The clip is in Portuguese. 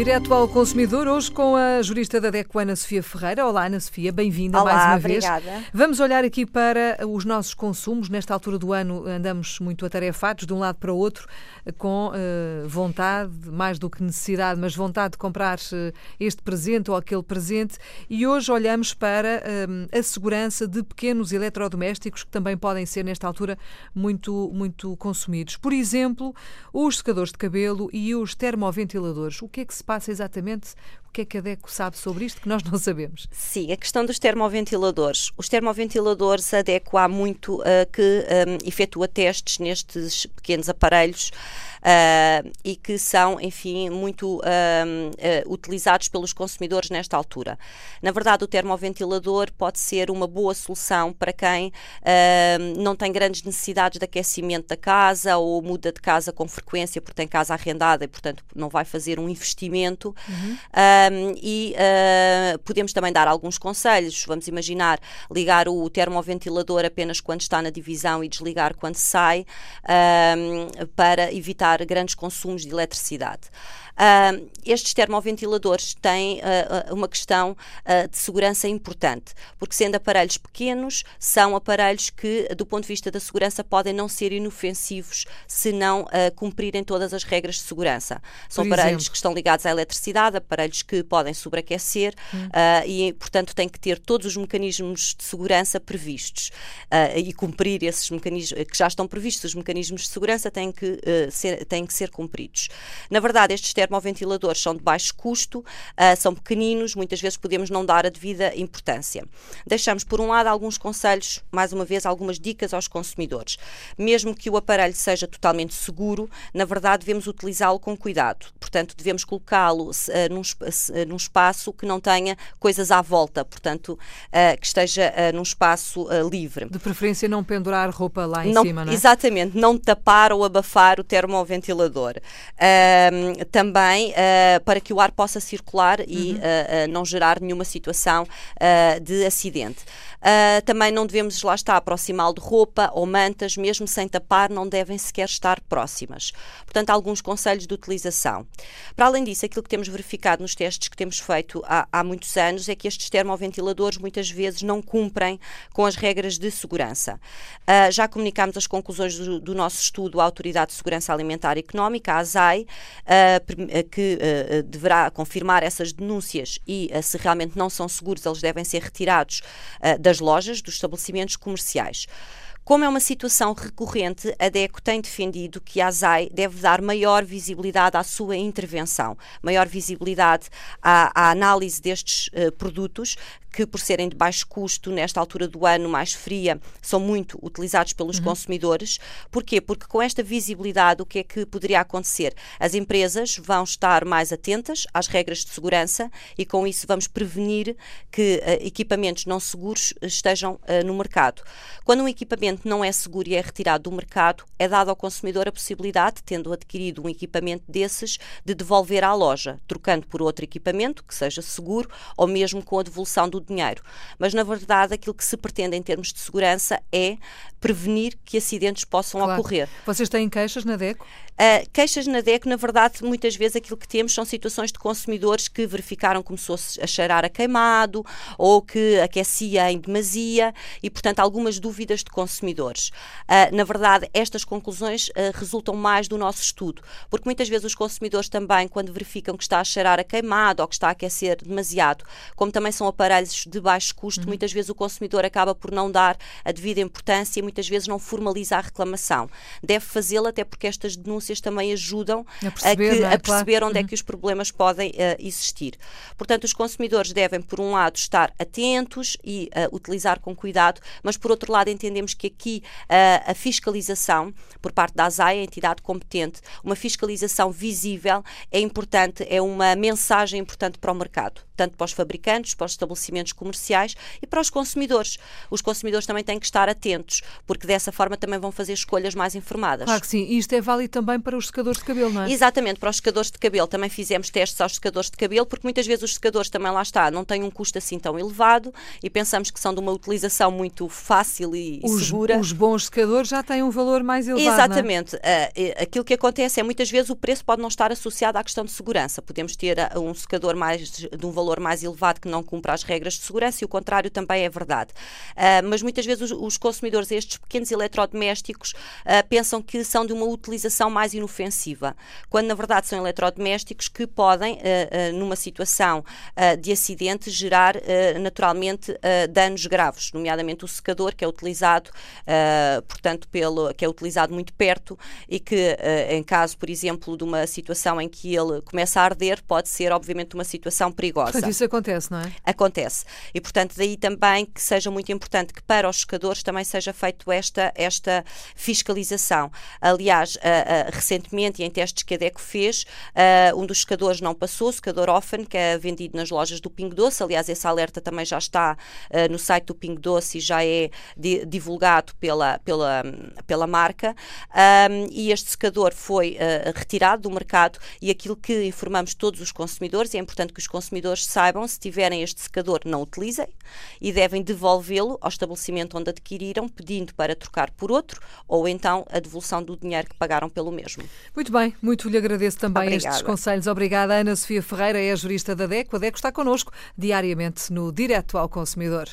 Direto ao consumidor, hoje com a jurista da DECO, Ana Sofia Ferreira. Olá, Ana Sofia, bem-vinda mais uma obrigada. vez. Vamos olhar aqui para os nossos consumos. Nesta altura do ano andamos muito atarefados, de um lado para o outro, com uh, vontade, mais do que necessidade, mas vontade de comprar uh, este presente ou aquele presente. E hoje olhamos para uh, a segurança de pequenos eletrodomésticos que também podem ser, nesta altura, muito, muito consumidos. Por exemplo, os secadores de cabelo e os termoventiladores. O que é que se se passa exatamente? O que é que a DECO sabe sobre isto que nós não sabemos? Sim, a questão dos termoventiladores. Os termoventiladores, a DECO há muito uh, que um, efetua testes nestes pequenos aparelhos uh, e que são, enfim, muito uh, utilizados pelos consumidores nesta altura. Na verdade, o termoventilador pode ser uma boa solução para quem não tem grandes necessidades de aquecimento da casa ou muda de casa com frequência porque tem casa arrendada e, portanto, não vai fazer um investimento. Uhum. E podemos também dar alguns conselhos. Vamos imaginar ligar o termoventilador apenas quando está na divisão e desligar quando sai, para evitar evitar grandes consumos de eletricidade. Uh, estes termoventiladores têm uh, uma questão uh, de segurança importante, porque sendo aparelhos pequenos, são aparelhos que, do ponto de vista da segurança, podem não ser inofensivos se não cumprirem todas as regras de segurança. São Por aparelhos exemplo? que estão ligados à eletricidade, aparelhos que podem sobreaquecer hum. e, portanto, têm que ter todos os mecanismos de segurança previstos e cumprir esses mecanismos que já estão previstos. Os mecanismos de segurança têm que, ser, têm que ser cumpridos. Na verdade, estes termoventiladores são de baixo custo, uh, são pequeninos, muitas vezes podemos não dar a devida importância. Deixamos, por um lado, alguns conselhos, mais uma vez, algumas dicas aos consumidores. Mesmo que o aparelho seja totalmente seguro, na verdade, devemos utilizá-lo com cuidado. Portanto, devemos colocá-lo uh, num, uh, num, espaço que não tenha coisas à volta, portanto, que esteja num espaço livre. De preferência, não pendurar roupa lá em não, cima, não é? Exatamente, não tapar ou abafar o termoventilador. também também uh, para que o ar possa circular e uhum. uh, não gerar nenhuma situação de acidente. Também não devemos, lá estar, aproximá-lo de roupa ou mantas, mesmo sem tapar, não devem sequer estar próximas. Portanto, alguns conselhos de utilização. Para além disso, aquilo que temos verificado nos testes que temos feito há, há muitos anos é que estes termoventiladores muitas vezes não cumprem com as regras de segurança. Uh, já comunicámos as conclusões do, do, nosso estudo à Autoridade de Segurança Alimentar e Económica, a ASAI, uh, que deverá confirmar essas denúncias e se realmente não são seguros, eles devem ser retirados da das lojas, dos estabelecimentos comerciais. Como é uma situação recorrente, a DECO tem defendido que a ASAI deve dar maior visibilidade à sua intervenção, maior visibilidade à, à análise destes uh, produtos, que, por serem de baixo custo, nesta altura do ano mais fria, são muito utilizados pelos uhum. consumidores. Porquê? Porque com esta visibilidade, o que é que poderia acontecer? As empresas vão estar mais atentas às regras de segurança e, com isso, vamos prevenir que uh, equipamentos não seguros estejam uh, no mercado. Quando um equipamento não é seguro e é retirado do mercado, é dado ao consumidor a possibilidade, tendo adquirido um equipamento desses, de devolver à loja, trocando por outro equipamento que seja seguro ou mesmo com a devolução do dinheiro. Mas, na verdade, aquilo que se pretende em termos de segurança é prevenir que acidentes possam claro. ocorrer. Vocês têm queixas na DECO? Uh, queixas na DECO, na verdade, muitas vezes aquilo que temos são situações de consumidores que verificaram que começou a cheirar a queimado ou que aquecia em demasia e, portanto, algumas dúvidas de consumidores. Uh, na verdade, estas conclusões uh, resultam mais do nosso estudo, porque muitas vezes os consumidores também, quando verificam que está a cheirar a queimado ou que está a aquecer demasiado, como também são aparelhos de baixo custo, uhum. muitas vezes o consumidor acaba por não dar a devida importância e muitas vezes não formaliza a reclamação. Deve fazê-lo até porque estas denúncias também ajudam a perceber, a que, é? a perceber claro. onde é uhum. é que os problemas podem uh, existir. Portanto, os consumidores devem, por um lado, estar atentos e uh, utilizar com cuidado, mas por outro lado, entendemos que aqui uh, a fiscalização por parte da ASAI, a entidade competente, uma fiscalização visível é importante, é uma mensagem importante para o mercado, tanto para os fabricantes, para os estabelecimentos comerciais e para os consumidores. Os consumidores também têm que estar atentos, porque dessa forma também vão fazer escolhas mais informadas. Claro que sim. E isto é válido também para os secadores de cabelo, não é? Exatamente, para os secadores de cabelo. Também fizemos testes aos secadores de cabelo, porque muitas vezes os secadores também lá está, não têm um custo assim tão elevado e pensamos que são de uma utilização muito fácil e, os, segura. Os bons secadores já têm um valor mais elevado. É? Exatamente. Uh, aquilo que acontece é muitas vezes o preço pode não estar associado à questão de segurança. Podemos ter um secador mais de um valor mais elevado que não cumpra as regras de segurança e o contrário também é verdade. Uh, mas muitas vezes os, os, consumidores, estes pequenos eletrodomésticos, uh, pensam que são de uma utilização mais inofensiva, quando na verdade são eletrodomésticos que podem, numa situação de acidente, gerar naturalmente danos graves, nomeadamente o secador que é utilizado, portanto, pelo, que é utilizado muito perto e que, em caso, por exemplo, de uma situação em que ele começa a arder, pode ser, obviamente, uma situação perigosa. Isso acontece, não é? Acontece. E, portanto, daí também que seja muito importante que para os secadores também seja feito esta, esta fiscalização. Aliás, uh, uh, recentemente, em testes que a DECO fez, uh, um dos secadores não passou, o secador Offen, que é vendido nas lojas do Pingo Doce. Aliás, esse alerta também já está no site do Pingo Doce e já é di divulgado pela, pela, pela marca. Um, e este secador foi retirado do mercado e aquilo que informamos todos os consumidores, e é importante que os consumidores saibam, se tiverem este secador, não utilizem e devem devolvê-lo ao estabelecimento onde adquiriram, pedindo para trocar por outro ou então a devolução do dinheiro que pagaram pelo mesmo. Muito bem, muito lhe agradeço também Obrigada. estes conselhos. Obrigada, Ana Sofia Ferreira, é a jurista da DECO. A DECO está connosco diariamente no Direto ao Consumidor.